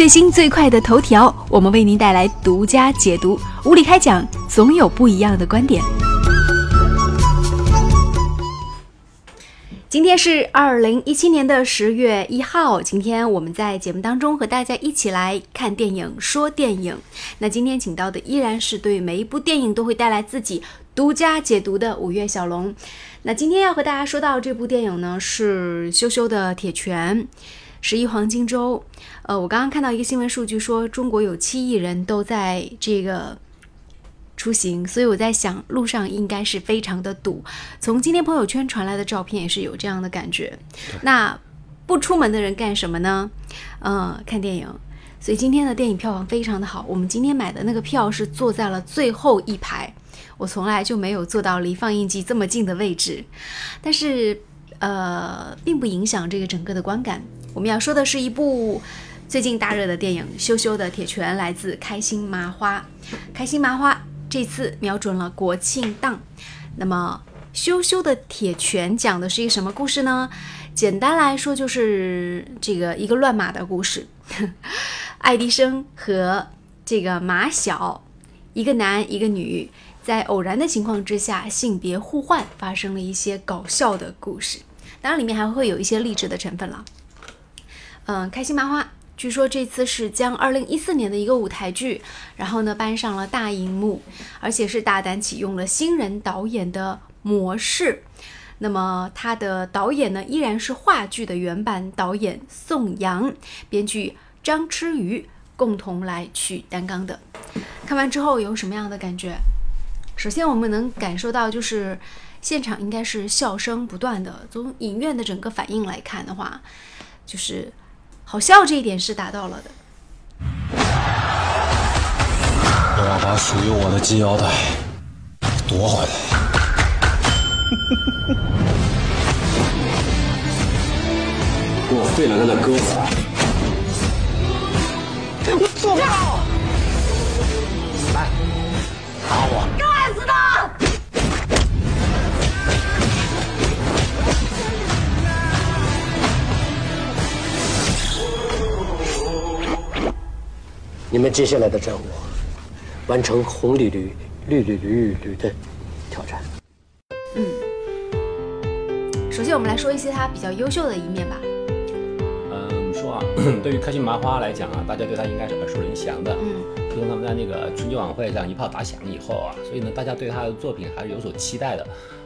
最新最快的头条，我们为您带来独家解读。无理开讲，总有不一样的观点。今天是二零一七年的十月一号，今天我们在节目当中和大家一起来看电影、说电影。那今天请到的依然是对每一部电影都会带来自己独家解读的五月小龙。那今天要和大家说到这部电影呢，是羞羞的铁拳。十一黄金周，呃，我刚刚看到一个新闻数据说，中国有七亿人都在这个出行，所以我在想，路上应该是非常的堵。从今天朋友圈传来的照片也是有这样的感觉。那不出门的人干什么呢？嗯，看电影。所以今天的电影票房非常的好。我们今天买的那个票是坐在了最后一排，我从来就没有坐到离放映机这么近的位置，但是呃，并不影响这个整个的观感。我们要说的是一部最近大热的电影《羞羞的铁拳》，来自开心麻花。开心麻花这次瞄准了国庆档。那么，《羞羞的铁拳》讲的是一个什么故事呢？简单来说，就是这个一个乱码的故事。爱迪生和这个马小，一个男一个女，在偶然的情况之下性别互换，发生了一些搞笑的故事。当然，里面还会有一些励志的成分了。嗯，开心麻花据说这次是将二零一四年的一个舞台剧，然后呢搬上了大荧幕，而且是大胆启用了新人导演的模式。那么他的导演呢依然是话剧的原版导演宋阳，编剧张弛宇共同来去担纲的。看完之后有什么样的感觉？首先我们能感受到就是现场应该是笑声不断的。从影院的整个反应来看的话，就是。好笑这一点是达到了的。我要把属于我的金腰带夺回来。给我废了他的歌词！走掉！来，打我！你们接下来的任务，完成红绿绿绿绿绿绿的挑战。嗯，首先我们来说一些他比较优秀的一面吧。嗯，我们说啊，对于开心麻花来讲啊，大家对他应该是耳熟能详的。嗯，自从他们在那个春节晚会上一炮打响以后啊，所以呢，大家对他的作品还是有所期待的。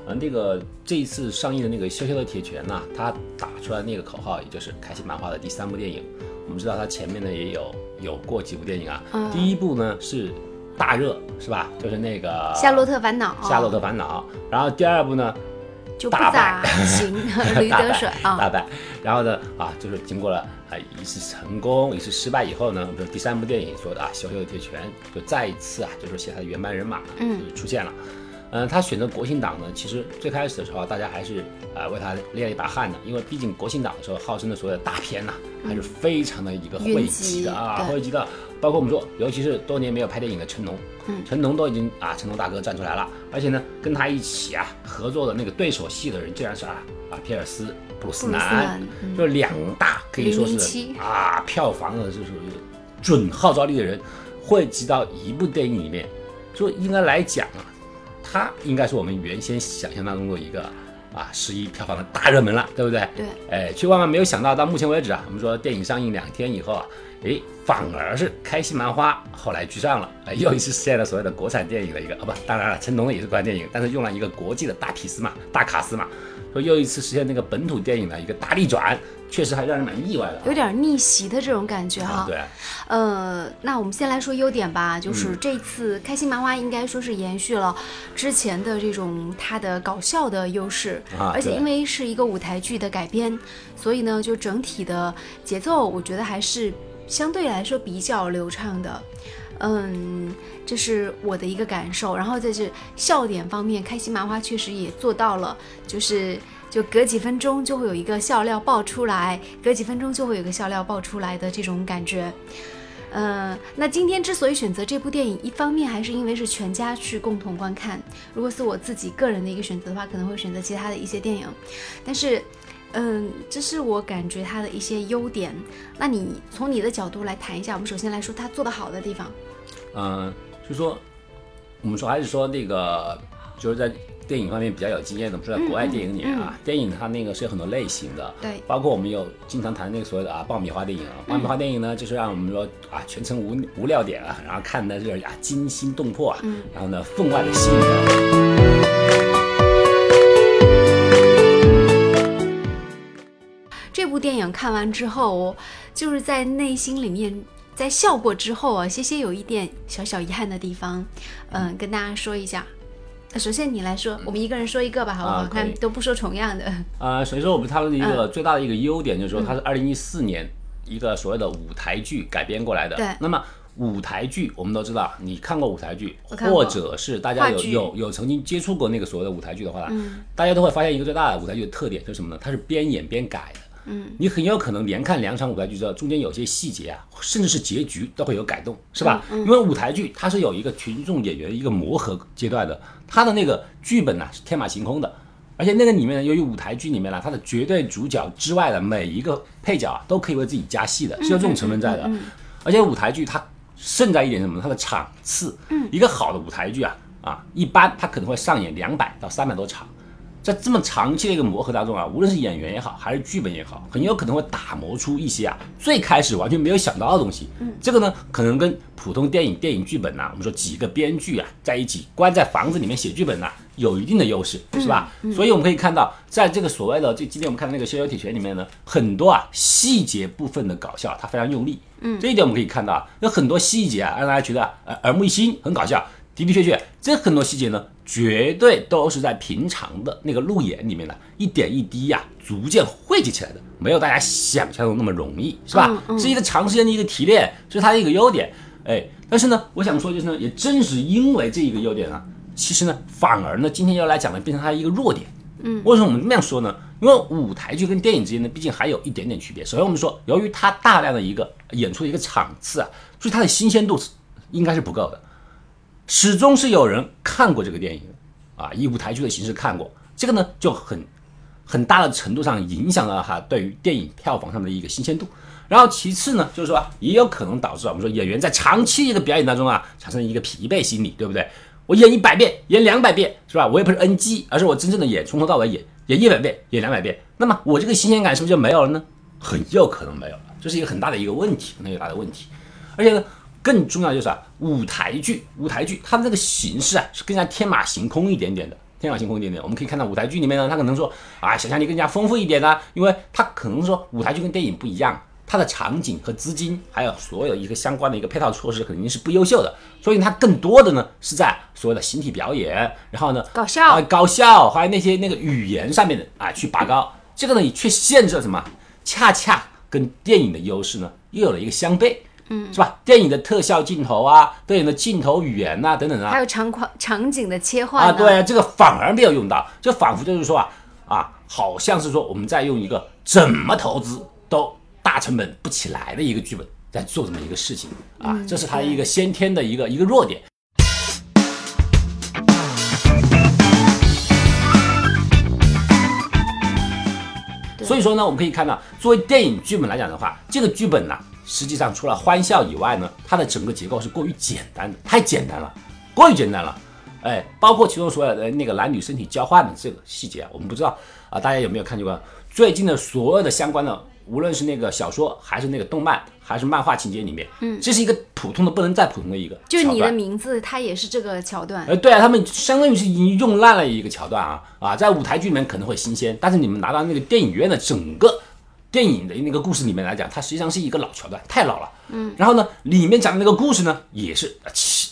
嗯，那个这一次上映的那个《羞羞的铁拳》呐，他打出来那个口号，也就是开心麻花的第三部电影。我们知道他前面呢也有有过几部电影啊，第一部呢是大热是吧？就是那个《夏洛特烦恼》。夏洛特烦恼。然后第二部呢就大败，行，驴得水啊，大败。然后呢啊，就是经过了啊一次成功，一次失败以后呢，第三部电影说的啊，小小的铁拳就再一次啊，就是写他的原班人马嗯出现了。嗯，他选择国庆档呢，其实最开始的时候，大家还是呃为他捏了一把汗的，因为毕竟国庆档的时候，号称的所有的大片呐，还是非常的一个汇集的啊，汇集的，包括我们说，尤其是多年没有拍电影的成龙，成龙都已经啊，成龙大哥站出来了，而且呢，跟他一起啊合作的那个对手戏的人，竟然是啊啊皮尔斯布鲁斯南，就两大可以说是啊票房的就是准号召力的人，汇集到一部电影里面，说应该来讲啊。它应该是我们原先想象当中的一个啊十一票房的大热门了，对不对？对。哎，却万万没有想到，到目前为止啊，我们说电影上映两天以后啊，哎，反而是开心麻花后来居上了，哎，又一次实现了所谓的国产电影的一个啊不，当然了，成龙也是国产电影，但是用了一个国际的大皮斯嘛，大卡司嘛。说又一次实现那个本土电影的一个大逆转，确实还让人蛮意外的，有点逆袭的这种感觉哈。对，呃，那我们先来说优点吧，就是这次开心麻花应该说是延续了之前的这种它的搞笑的优势，而且因为是一个舞台剧的改编，所以呢，就整体的节奏我觉得还是相对来说比较流畅的。嗯，这是我的一个感受。然后在这笑点方面，开心麻花确实也做到了，就是就隔几分钟就会有一个笑料爆出来，隔几分钟就会有个笑料爆出来的这种感觉。嗯，那今天之所以选择这部电影，一方面还是因为是全家去共同观看。如果是我自己个人的一个选择的话，可能会选择其他的一些电影。但是嗯，这是我感觉它的一些优点。那你从你的角度来谈一下，我们首先来说它做的好的地方。嗯，就说我们说还是说那个就是在电影方面比较有经验的，我们说在国外电影里面啊，电影它那个是有很多类型的，对包括我们有经常谈那个所谓的啊爆米花电影啊，爆米花电影呢就是让我们说啊全程无无料点啊，然后看的是啊惊心动魄啊，然后呢分外的吸引人。电影看完之后，我就是在内心里面，在笑过之后啊，些些有一点小小遗憾的地方，嗯，跟大家说一下。呃首先你来说，我们一个人说一个吧，好不好？看都不说重样的。呃，所以说我们它的一个最大的一个优点就是说，它是二零一四年一个所谓的舞台剧改编过来的。对那么舞台剧我们都知道，你看过舞台剧，或者是大家有有有曾经接触过那个所谓的舞台剧的话，大家都会发现一个最大的舞台剧的特点就是什么呢？它是边演边改的。嗯，你很有可能连看两场舞台剧之后，中间有些细节啊，甚至是结局都会有改动，是吧？因为舞台剧它是有一个群众演员的一个磨合阶段的，它的那个剧本呢、是天马行空的，而且那个里面呢，由于舞台剧里面呢，它的绝对主角之外的每一个配角啊，都可以为自己加戏的，是有这种成分在的。而且舞台剧它胜在一点什么呢？它的场次，一个好的舞台剧啊啊，一般它可能会上演两百到三百多场。在这么长期的一个磨合当中啊，无论是演员也好，还是剧本也好，很有可能会打磨出一些啊最开始完全没有想到的东西。嗯，这个呢，可能跟普通电影电影剧本呐、我们说几个编剧啊在一起关在房子里面写剧本呐、有一定的优势，是吧？所以我们可以看到，在这个所谓的这今天我们看的那个《逍遥铁拳》里面呢，很多啊细节部分的搞笑，它非常用力。嗯，这一点我们可以看到啊，有很多细节啊，让大家觉得耳目一新，很搞笑。的的确确，这很多细节呢，绝对都是在平常的那个路演里面的，一点一滴呀、逐渐汇集起来的，没有大家想象的那么容易，是吧？是一个长时间的一个提炼，这是它的一个优点。哎，但是呢，我想说就是呢，也正是因为这一个优点啊，其实呢，反而呢，今天要来讲的变成它一个弱点。嗯，为什么我们这么样说呢？因为舞台剧跟电影之间呢，毕竟还有一点点区别。首先，我们说，由于它大量的一个演出的一个场次啊，所以它的新鲜度是应该是不够的。始终是有人看过这个电影啊，以舞台剧的形式看过，这个呢就很很大的程度上影响了哈对于电影票房上的一个新鲜度。然后其次呢，就是说也有可能导致啊我们说演员在长期一个表演当中啊产生一个疲惫心理，对不对？我演一百遍，演两百遍，是吧？我也不是 NG，而是我真正的演，从头到尾演，演一百遍，演两百遍，那么我这个新鲜感是不是就没有了呢？很有可能没有了，这是一个很大的一个问题，很大的问题。而且呢，更重要就是啊，舞台剧，舞台剧它的这个形式啊是更加天马行空一点点的，天马行空一点点。我们可以看到舞台剧里面呢，它可能说啊，想象力更加丰富一点呢、因为它可能说舞台剧跟电影不一样，它的场景和资金还有所有一个相关的一个配套措施肯定是不优秀的，所以它更多的呢是在所谓的形体表演，然后呢搞笑啊搞笑，还有那些那个语言上面的啊去拔高，这个呢也却限制了什么？恰恰跟电影的优势呢又有了一个相悖，嗯，是吧？电影的特效镜头啊，电影的镜头语言呐、等等啊，还有场况场景的切换啊，对啊，这个反而没有用到，就仿佛就是说啊啊，好像是说我们在用一个怎么投资都大成本不起来的一个剧本在做这么一个事情啊，这是它一个先天的一个一个弱点。所以说呢，我们可以看到，作为电影剧本来讲的话，这个剧本呢，实际上除了欢笑以外呢，它的整个结构是过于简单的，太简单了，过于简单了。哎，包括其中所有的那个男女身体交换的这个细节啊，我们不知道啊，大家有没有看见过最近的所有的相关的，无论是那个小说，还是那个动漫，还是漫画情节里面，嗯，这是一个普通的不能再普通的一个就是你的名字，它也是这个桥段。呃，对啊，他们相当于是已经用烂了一个桥段啊啊，在舞台剧里面可能会新鲜，但是你们拿到那个电影院的整个电影的那个故事里面来讲，它实际上是一个老桥段，太老了。嗯，然后呢，里面讲的那个故事呢，也是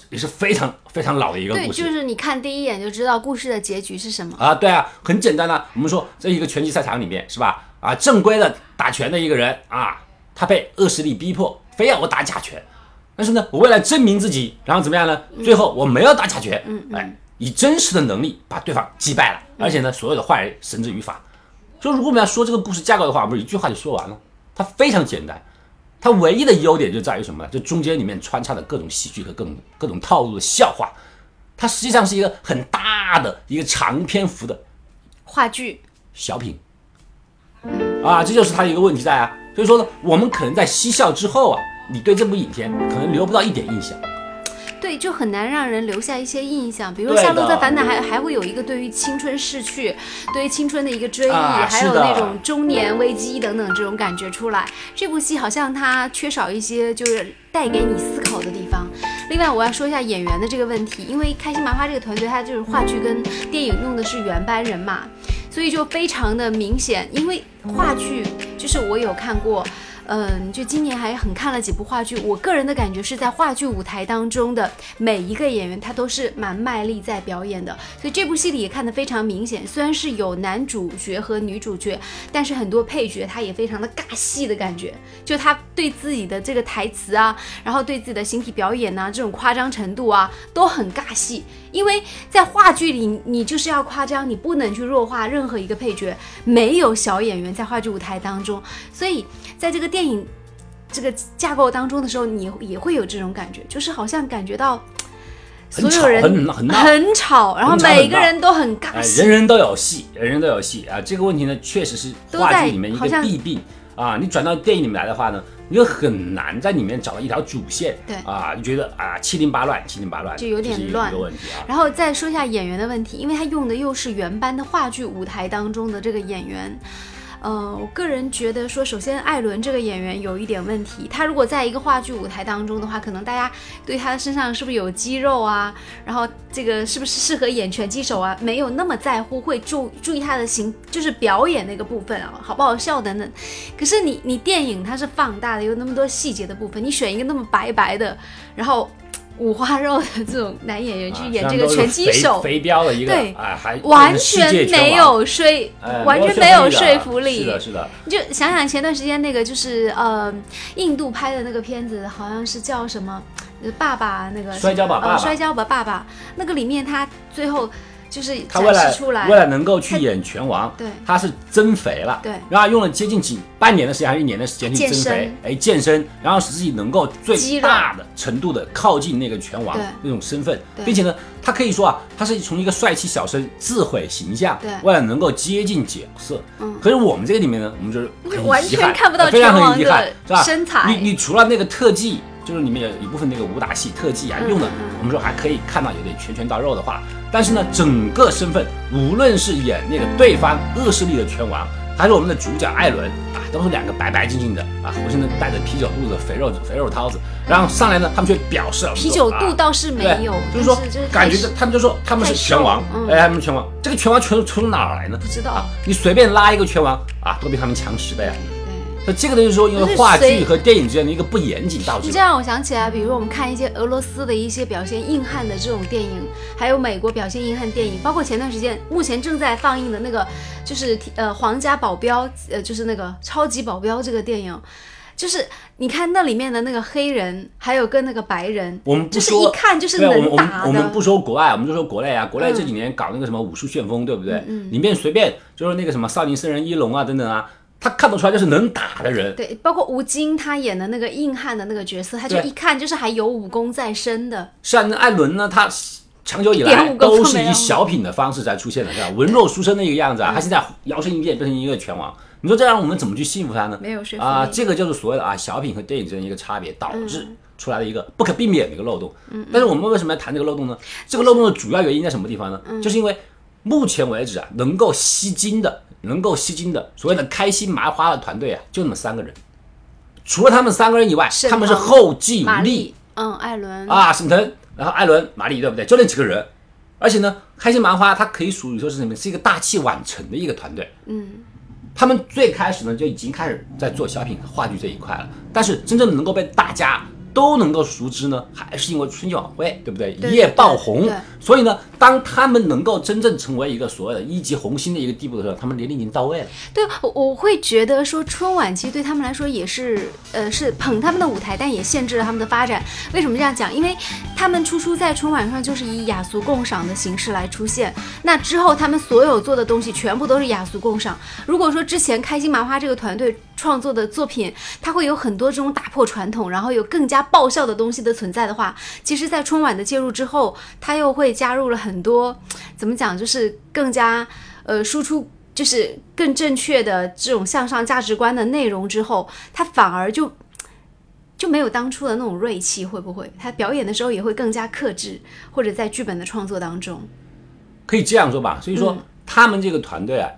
也是非常非常老的一个，故事。就是你看第一眼就知道故事的结局是什么。啊，对啊，很简单啊。我们说在一个拳击赛场里面是吧？啊，正规的打拳的一个人啊，他被恶势力逼迫，非要我打假拳。但是呢，我为了证明自己，然后怎么样呢？最后我没有打假拳，嗯哎，以真实的能力把对方击败了，而且呢，所有的坏人绳之于法。所以，如果我们要说这个故事架构的话，不是一句话就说完了，它非常简单。它唯一的优点就在于什么呢？就中间里面穿插的各种喜剧和各种各种套路的笑话，它实际上是一个很大的一个长篇幅的话剧，小品，啊，这就是它一个问题在啊。所以说呢，我们可能在嬉笑之后啊，你对这部影片可能留不到一点印象。对，就很难让人留下一些印象。比如《夏洛特的烦恼》还还会有一个对于青春逝去、对于青春的一个追忆，啊还有那种中年危机等等这种感觉出来。这部戏好像它缺少一些就是带给你思考的地方。另外，我要说一下演员的这个问题，因为开心麻花这个团队，它就是话剧跟电影用的是原班人马，所以就非常的明显。因为话剧就是我有看过。嗯，嗯就今年还很看了几部话剧，我个人的感觉是在话剧舞台当中的每一个演员，他都是蛮卖力在表演的，所以这部戏里也看得非常明显。虽然是有男主角和女主角，但是很多配角他也非常的尬戏的感觉，就他对自己的这个台词啊，然后对自己的形体表演呐、这种夸张程度啊，都很尬戏。因为在话剧里，你就是要夸张，你不能去弱化任何一个配角，没有小演员在话剧舞台当中，所以在这个电影这个架构当中的时候，你也会有这种感觉，就是好像感觉到所有人很很吵，然后每个人都很尬哎，人人都有戏，人人都有戏。啊！这个问题呢，确实是话都在剧里面一个好像弊病啊。你转到电影里面来的话呢，你就很难在里面找到一条主线。对啊，你觉得啊七零八乱，七零八乱，就有点乱一个问题啊。然后再说一下演员的问题，因为他用的又是原班的话剧舞台当中的这个演员。呃，我个人觉得说，首先艾伦这个演员有一点问题，他如果在一个话剧舞台当中的话，可能大家对他的身上是不是有肌肉啊，然后这个是不是适合演拳击手啊，没有那么在乎，会注注意他的形，就是表演那个部分啊，好不好笑等等。可是你你电影它是放大的，有那么多细节的部分，你选一个那么白白的，然后五花肉的这种男演员去啊演这个拳击手，肥肥膘的一个，对完全没有说，哎完全没有说服力。是的，是的，你就想想前段时间那个，就是呃，印度拍的那个片子，好像是叫什么？呃爸爸那个摔跤吧爸爸呃摔跤吧爸爸。那个里面他最后就是他为了为了能够去演拳王，对。他是增肥了，对。然后用了接近几半年的时间还是一年的时间去增肥身，哎，健身，然后使自己能够最大的程度的靠近那个拳王那种身份对，并且呢，他可以说啊，他是从一个帅气小生自毁形象对，为了能够接近角色，嗯。可是我们这个里面呢，我们就是很完全看不到非常拳王很遗憾的，是吧？身材你你除了那个特技。就是里面有一部分那个武打戏特技啊，嗯用的嗯我们说还可以看到有点拳拳到肉的话，但是呢，整个身份无论是演那个对方恶势力的拳王，还是我们的主角艾伦啊，都是两个白白净净的啊，浑身都带着啤酒肚子、肥肉肥肉涛子，然后上来呢，他们却表示啤酒肚啊倒是没对有，就是说感觉太他们就说他们是拳王，嗯哎，他们是拳王，这个拳王拳从哪儿来呢？不知道啊，你随便拉一个拳王啊，都比他们强十倍啊。对。那这个呢，就是说因为话剧和电影之间的一个不严谨导致的。你这让我想起来，比如我们看一些俄罗斯的一些表现硬汉的这种电影，还有美国表现硬汉电影，包括前段时间目前正在放映的那个，就是呃《皇家保镖》，呃就是那个超级保镖这个电影，就是你看那里面的那个黑人，还有跟那个白人，我们不就是一看就是能打的。们我们不说国外，我们就说国内啊，国内嗯这几年搞那个什么武术旋风，对不对？嗯里面随便就是那个什么少林僧人一龙啊等等啊，他看得出来就是能打的人。对，包括吴京他演的那个硬汉的那个角色，他就一看就是还有武功在身的。是啊那艾伦呢，他长久以来都都是以小品的方式在出现的，是吧？文弱书生的一个样子啊，他现在摇身一变变成一个拳王，你说这让我们怎么去信服他呢？没有说服啊，力这个就是所谓的啊小品和电影之间一个差别，导致嗯出来的一个不可避免的一个漏洞。但是我们为什么要谈这个漏洞呢？这个漏洞的主要原因在什么地方呢？嗯就是因为目前为止啊，能够吸金的、能够吸金的所谓的开心麻花的团队啊，就那么三个人。除了他们三个人以外，他们是后继无力，嗯，艾伦，啊，沈腾，然后艾伦、马丽，对不对？就那几个人。而且呢，开心麻花它可以属于说是什么？是一个大器晚成的一个团队。嗯，他们最开始呢就已经开始在做小品和话剧这一块了，但是真正能够被大家都能够熟知呢，还是因为春节晚会，对不对？一夜爆红。所以呢，当他们能够真正成为一个所谓的一级红星的一个地步的时候，他们年龄已经到位了。对我我会觉得说春晚其实对他们来说也是呃是捧他们的舞台，但也限制了他们的发展。为什么这样讲？因为他们初初在春晚上就是以雅俗共赏的形式来出现，那之后他们所有做的东西全部都是雅俗共赏。如果说之前开心麻花这个团队创作的作品，它会有很多这种打破传统，然后有更加爆笑的东西的存在的话，其实，在春晚的介入之后，它又会加入了很多怎么讲，就是更加呃输出。就就是更正确的这种向上价值观的内容之后，他反而就 就没有当初的那种锐气，会不会？他表演的时候也会更加克制，或者在剧本的创作当中，可以这样说吧。所以说，嗯他们这个团队啊，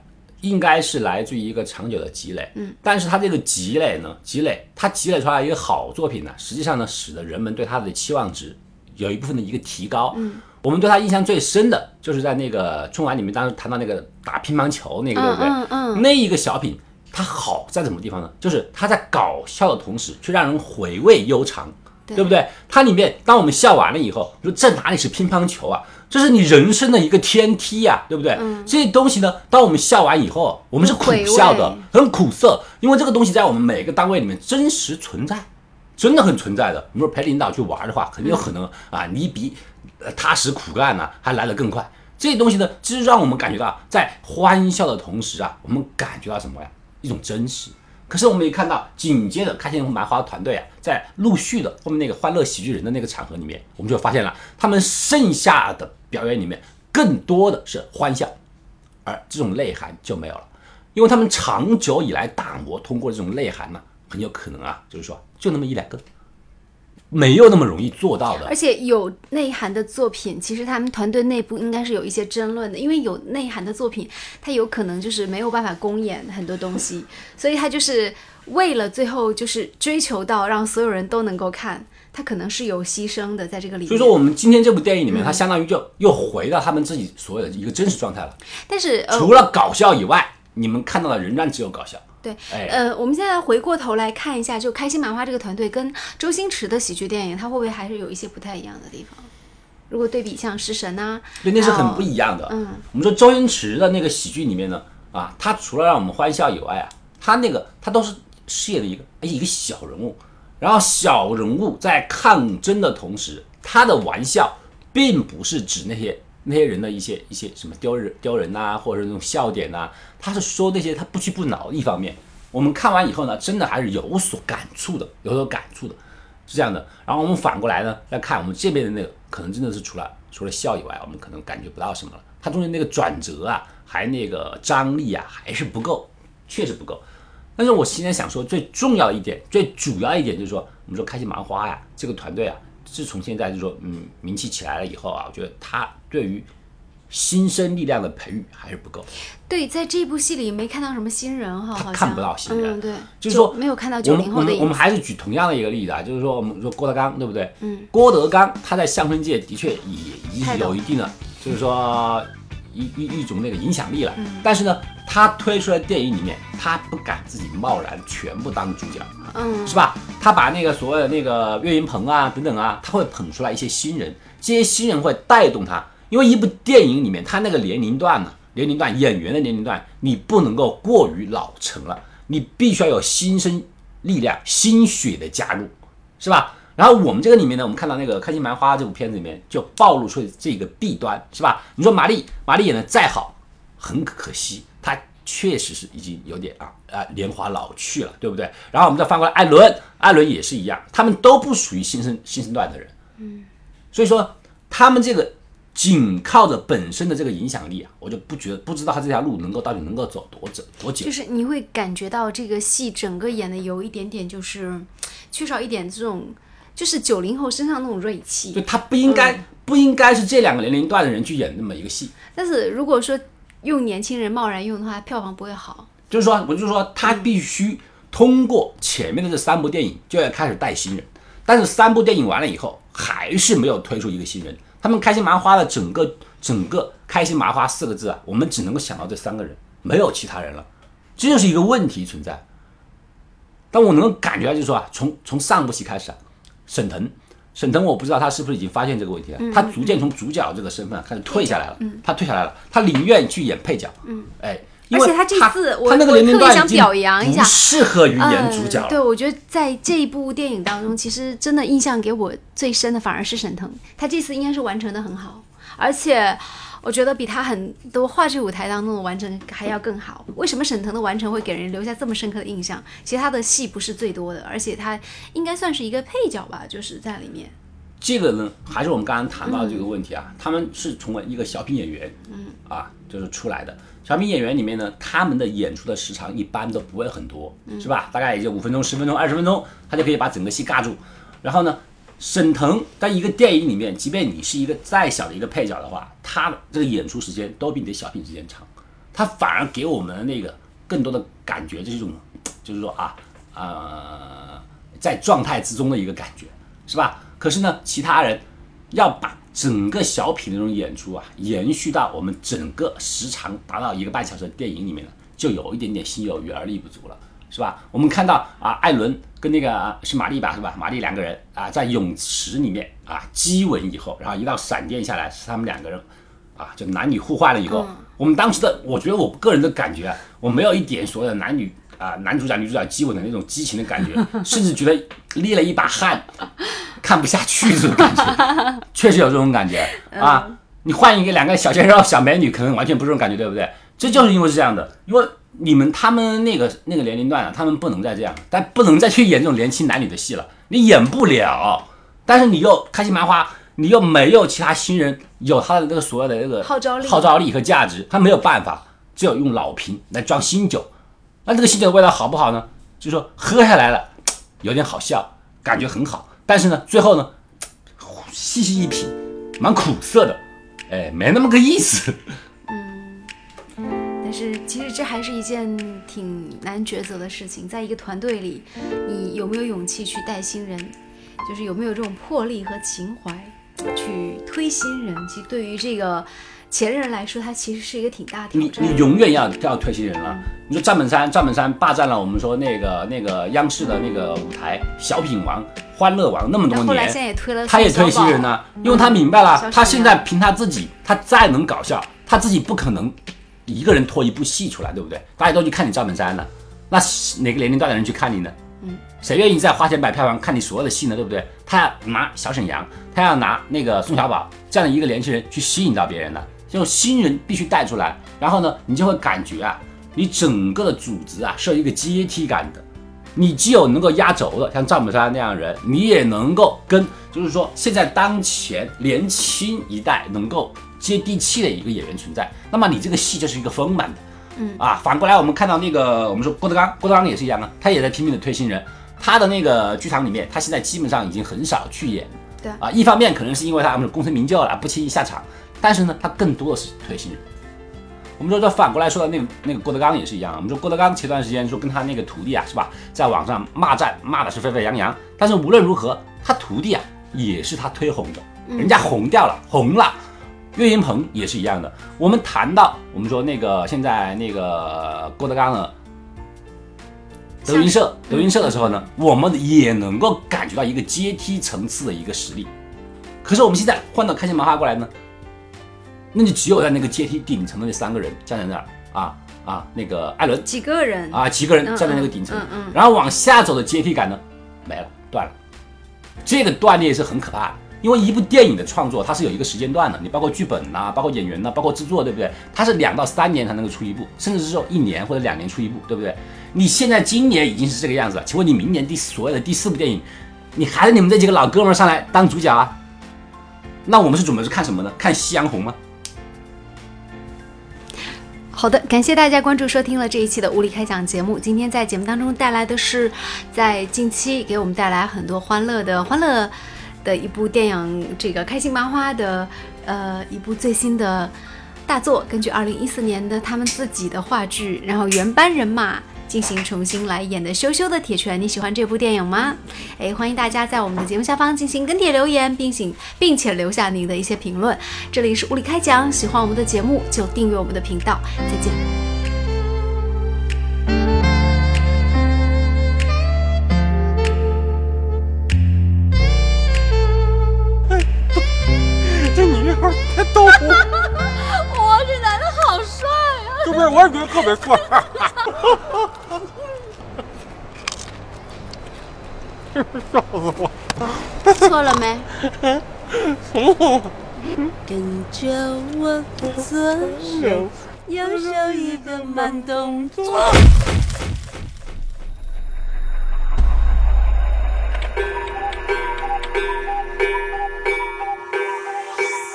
应该是来自于一个长久的积累。嗯，但是他这个积累呢，积累他积累出来一个好作品呢，实际上呢，使得人们对他的期望值有一部分的一个提高。嗯，我们对他印象最深的就是在那个春晚里面，当时谈到那个打乒乓球那个，对不对？嗯嗯那一个小品。它好在什么地方呢？就是它在搞笑的同时，却让人回味悠长，对不对？它里面，当我们笑完了以后，你说这哪里是乒乓球啊？这是你人生的一个天梯呀、对不对？这些东西呢，当我们笑完以后，我们是苦笑的，很苦涩，因为这个东西在我们每个单位里面真实存在，真的很存在的。你说陪领导去玩的话，肯定有可能啊，你比呃踏实苦干呢、还来得更快。这些东西呢，就是让我们感觉到在欢笑的同时啊，我们感觉到什么呀？一种真实。可是我们也看到，紧接着开心麻花团队啊，在陆续的后面那个欢乐喜剧人的那个场合里面，我们就发现了，他们剩下的表演里面更多的是欢笑，而这种内涵就没有了，因为他们长久以来打磨通过这种内涵呢，很有可能啊，就是说就那么一两个，没有那么容易做到的而。且有内涵的作品，其实他们团队内部应该是有一些争论的，因为有内涵的作品，它有可能就是没有办法公演很多东西，所以他就是为了最后就是追求到让所有人都能够看，他可能是有牺牲的在这个里面。所以说，我们今天这部电影里面，它相当于就又回到他们自己所有的一个真实状态了。但是呃，除了搞笑以外，你们看到的仍然只有搞笑。对，哎呃，我们现在回过头来看一下，就开心麻花这个团队跟周星驰的喜剧电影，它会不会还是有一些不太一样的地方？如果对比像《食神》呐，对，那是很不一样的。嗯，我们说周星驰的那个喜剧里面呢，啊，他除了让我们欢笑以外啊，他那个他都是饰演的一个哎一个小人物，然后小人物在抗争的同时，他的玩笑并不是指那些那些人的一些一些什么丢人丢人呐、或者是那种笑点呐、他是说那些他不屈不挠的一方面。我们看完以后呢，真的还是有所感触的，有所感触的。是这样的。然后我们反过来呢来看我们这边的那个，可能真的是除了除了笑以外，我们可能感觉不到什么了。它中间那个转折啊，还那个张力啊，还是不够，确实不够。但是我现在想说，最重要一点，最主要一点就是说，我们说开心麻花呀，这个团队啊，自从现在就是说，嗯，名气起来了以后啊，我觉得他对于新生力量的培育还是不够。对，在这部戏里没看到什么新人哈，他看不到新人嗯，对，就是说没有看到九零后的们我们我们。还是举同样的一个例子啊，就是说我们说郭德纲对不对？嗯，郭德纲他在相声界的确也已经有一定的，就是说一一一种那个影响力了。嗯但是呢，他推出来电影里面，他不敢自己贸然全部当主角，嗯，是吧？他把那个所谓的那个岳云鹏啊等等啊，他会捧出来一些新人，这些新人会带动他，因为一部电影里面他那个年龄段呢、年龄段演员的年龄段，你不能够过于老成了，你必须要有新生力量、新血的加入，是吧？然后我们这个里面呢，我们看到那个《开心麻花》这部片子里面就暴露出这个弊端，是吧？你说马丽，马丽演的再好，很可惜，她确实是已经有点啊啊年华老去了，对不对？然后我们再翻过来，艾伦，艾伦也是一样，他们都不属于新生新生段的人，嗯，所以说他们这个仅靠着本身的这个影响力啊，我就不觉得不知道他这条路能够到底能够走多久多久就。是你会感觉到这个戏整个演的有一点点就是缺少一点这种，就是九零后身上那种锐气就。他不应该、不应该是这两个年龄段的人去演那么一个戏，但是如果说用年轻人贸然用的话，票房不会好。就是说，我就说他必须通过前面的这三部电影就要开始带新人，但是三部电影完了以后，还是没有推出一个新人。他们开心麻花的整个整个开心麻花四个字啊，我们只能够想到这三个人，没有其他人了，这就是一个问题存在。但我能够感觉到，就是说啊，从从上部戏开始啊，沈腾，沈腾我不知道他是不是已经发现这个问题了，他逐渐从主角这个身份啊开始退下来了，他退下来了，他宁愿去演配角，嗯，哎，因为而且他这次我特别想表扬一下。不适合于演主角。呃。对，我觉得在这一部电影当中，其实真的印象给我最深的反而是沈腾，他这次应该是完成的很好，而且我觉得比他很多话剧舞台当中的完成还要更好。为什么沈腾的完成会给人留下这么深刻的印象？其实他的戏不是最多的，而且他应该算是一个配角吧，就是在里面。这个呢，还是我们刚刚谈到的这个问题啊，他们是从一个小品演员，嗯，啊，就是出来的。小品演员里面呢，他们的演出的时长一般都不会很多，是吧？大概也就五分钟、十分钟、二十分钟，他就可以把整个戏尬住。然后呢，沈腾在一个电影里面，即便你是一个再小的一个配角的话，他的这个演出时间都比你的小品时间长，他反而给我们的那个更多的感觉，就是一种，就是说啊，呃，在状态之中的一个感觉，是吧？可是呢，其他人要把整个小品那种演出啊，延续到我们整个时长达到一个半小时的电影里面呢，就有一点点心有余而力不足了，是吧？我们看到啊，艾伦跟那个是玛丽吧，是吧？玛丽两个人啊，在泳池里面啊激吻以后，然后一道闪电下来，是他们两个人啊，就男女互换了以后，我们当时的，我觉得我个人的感觉啊，我没有一点所谓的男女。啊，男主角女主角激吻的那种激情的感觉，甚至觉得捏了一把汗，看不下去这种感觉，确实有这种感觉啊。你换一个两个小鲜肉、小美女，可能完全不是这种感觉，对不对？这就是因为是这样的，因为你们他们那个那个年龄段啊，他们不能再这样，但不能再去演这种年轻男女的戏了，你演不了。但是你又开心麻花，你又没有其他新人有他的那个所谓的那个号召力、号召力和价值，他没有办法，只有用老瓶来装新酒。那这个新酒的味道好不好呢？就是说喝下来了，有点好笑，感觉很好。但是呢，最后呢，细细一品，蛮苦涩的，哎，没那么个意思。其实这还是一件挺难抉择的事情。在一个团队里，你有没有勇气去带新人？就是有没有这种魄力和情怀去推新人？其实对于这个。前任来说，他其实是一个挺大挑战。你你永远要要推新人了。你说赵本山，赵本山霸占了我们说那个那个央视的那个舞台，小品王、欢乐王那么多年，后来现在也推了，他也推新人呢，因为他明白了，他现在凭他自己，他再能搞笑，他自己不可能一个人拖一部戏出来，对不对？大家都去看你赵本山了，那哪个年龄段的人去看你呢？嗯，谁愿意再花钱买票房看你所有的戏呢？对不对？他要拿小沈阳，他要拿那个宋小宝这样的一个年轻人去吸引到别人呢？就新人必须带出来，然后呢，你就会感觉啊，你整个的组织啊是有一个阶梯感的。你既有能够压轴的，像赵本山那样人，你也能够跟，就是说现在当前年轻一代能够接地气的一个演员存在，那么你这个戏就是一个丰满的。嗯啊，反过来我们看到那个，我们说郭德纲，郭德纲也是一样啊，他也在拼命的推新人。他的那个剧场里面，他现在基本上已经很少去演。对啊，一方面可能是因为他我们功成名就了，不轻易下场。但是呢，他更多的是推新人。我们说这反过来说的那个那个郭德纲也是一样。我们说郭德纲前段时间说跟他那个徒弟啊，是吧，在网上骂战，骂的是沸沸扬扬。但是无论如何，他徒弟啊也是他推红的，人家红掉了，红了。岳云鹏也是一样的。我们谈到我们说那个现在那个郭德纲的德云社，德云社的时候呢，我们也能够感觉到一个阶梯层次的一个实力。可是我们现在换到开心麻花过来呢？那就只有在那个阶梯顶层的那三个人站在那儿啊啊，那个艾伦几个人啊，几个人站在那个顶层，然后往下走的阶梯感呢没了，断了。这个断裂是很可怕的，因为一部电影的创作它是有一个时间段的，你包括剧本呐，包括演员呐，包括制作，对不对？它是两到三年才能够出一部，甚至是说一年或者两年出一部，对不对？你现在今年已经是这个样子了，请问你明年第所谓的第四部电影，你还是你们这几个老哥们上来当主角啊？那我们是准备是看什么呢？看夕阳红吗？好的，感谢大家关注收听了这一期的物理开讲节目。今天在节目当中带来的是，在近期给我们带来很多欢乐的欢乐的一部电影，这个开心麻花的呃一部最新的大作，根据二零一四年的他们自己的话剧，然后原班人马。进行重新来演的《羞羞的铁拳》，你喜欢这部电影吗？哎，欢迎大家在我们的节目下方进行跟帖留言，并且并且留下您的一些评论。这里是物理开讲，喜欢我们的节目就订阅我们的频道。再见。我也觉得特别帅。笑死我！错了没？什么？跟着我左手，右手一个慢动作。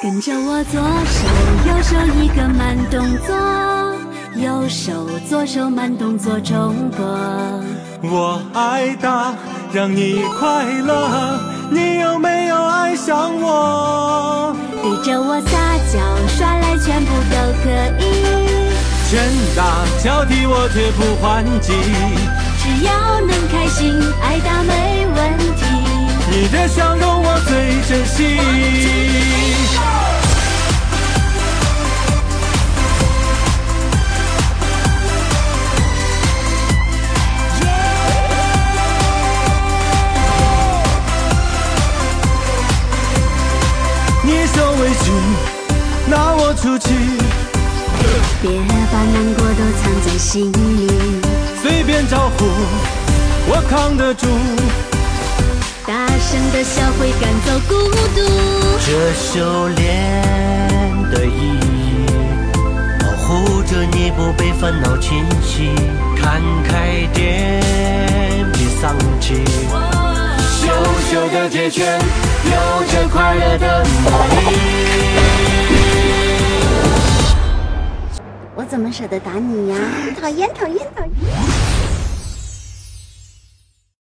跟着我左手右手一个慢动作，右手左手慢动作重播。我爱他，让你快乐，你有没有爱上我？对着我撒娇，耍赖全部都可以。拳打脚踢我绝不还击，只要能开心，爱打没问题。你的笑容我最珍惜。心里。随便招呼，我扛得住。大声的笑会赶走孤独。这修炼的意义，保护着你不被烦恼侵袭。看开点，别丧气。羞羞的铁拳，有着快乐的魔力。我怎么舍得打你呀？讨厌讨厌讨厌！